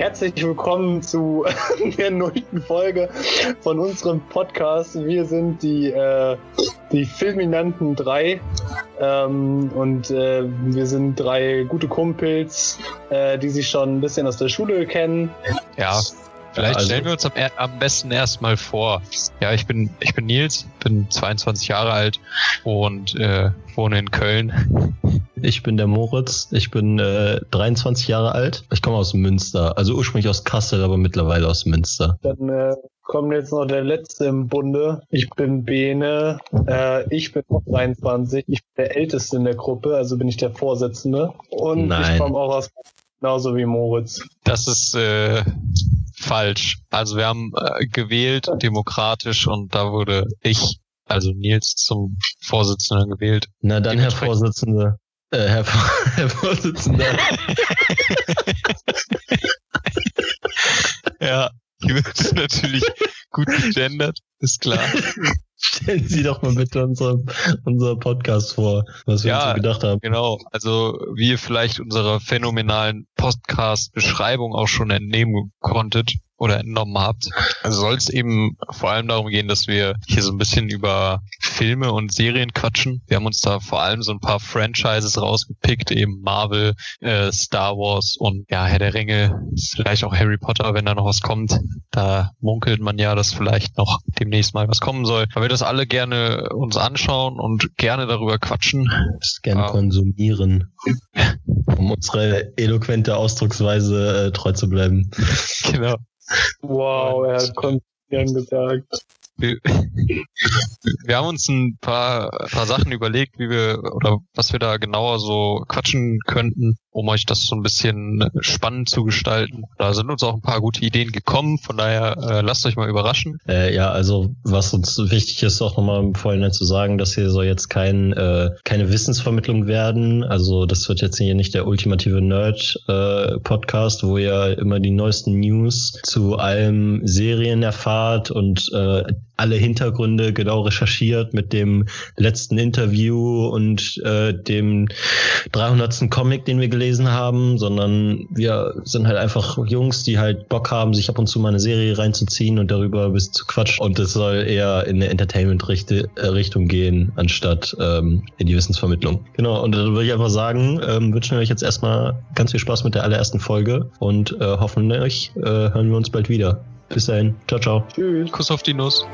herzlich willkommen zu der neunten Folge von unserem Podcast. Wir sind die, äh, die Filminanten 3 ähm, und äh, wir sind drei gute Kumpels, äh, die sich schon ein bisschen aus der Schule kennen. Ja, Vielleicht also, stellen wir uns am, am besten erstmal vor. Ja, ich bin, ich bin Nils, bin 22 Jahre alt und äh, wohne in Köln. Ich bin der Moritz, ich bin äh, 23 Jahre alt. Ich komme aus Münster, also ursprünglich aus Kassel, aber mittlerweile aus Münster. Dann äh, kommt jetzt noch der letzte im Bunde. Ich bin Bene, äh, ich bin auch 23, ich bin der Älteste in der Gruppe, also bin ich der Vorsitzende. Und Nein. ich komme auch aus genauso wie Moritz. Das ist äh, falsch. Also wir haben äh, gewählt, demokratisch, und da wurde ich, also Nils, zum Vorsitzenden gewählt. Na dann, Herr Vorsitzender. Äh, Herr, Herr Vorsitzender. ja, hier wird natürlich gut gegendert, ist klar. Stellen Sie doch mal bitte unser, unser Podcast vor, was wir ja, uns so gedacht haben. Genau, also wie ihr vielleicht unserer phänomenalen Podcast-Beschreibung auch schon entnehmen konntet, oder entnommen habt, also soll es eben vor allem darum gehen, dass wir hier so ein bisschen über Filme und Serien quatschen. Wir haben uns da vor allem so ein paar Franchises rausgepickt, eben Marvel, äh, Star Wars und ja, Herr der Ringe, vielleicht auch Harry Potter, wenn da noch was kommt. Da munkelt man ja, dass vielleicht noch demnächst mal was kommen soll. Weil wir das alle gerne uns anschauen und gerne darüber quatschen. Das gerne ah. konsumieren. um unsere eloquente Ausdrucksweise äh, treu zu bleiben. Genau. Wow, er hat konzentrieren gesagt. Wir, wir haben uns ein paar, paar Sachen überlegt, wie wir oder was wir da genauer so quatschen könnten, um euch das so ein bisschen spannend zu gestalten. Da sind uns auch ein paar gute Ideen gekommen, von daher äh, lasst euch mal überraschen. Äh, ja, also was uns wichtig ist, auch nochmal im Vorhinein zu sagen, dass hier soll jetzt kein, äh, keine Wissensvermittlung werden. Also das wird jetzt hier nicht der ultimative Nerd-Podcast, äh, wo ihr immer die neuesten News zu allen Serien erfahrt und äh, alle Hintergründe genau recherchiert mit dem letzten Interview und äh, dem 300. Comic, den wir gelesen haben, sondern wir sind halt einfach Jungs, die halt Bock haben, sich ab und zu mal eine Serie reinzuziehen und darüber ein bisschen zu quatschen. Und es soll eher in eine Entertainment-Richtung gehen, anstatt ähm, in die Wissensvermittlung. Genau, und da würde ich einfach sagen, ähm, wünschen wir euch jetzt erstmal ganz viel Spaß mit der allerersten Folge und äh, hoffentlich äh, hören wir uns bald wieder. Bis dahin. Ciao, ciao. Tschüss. Kuss auf die Nuss.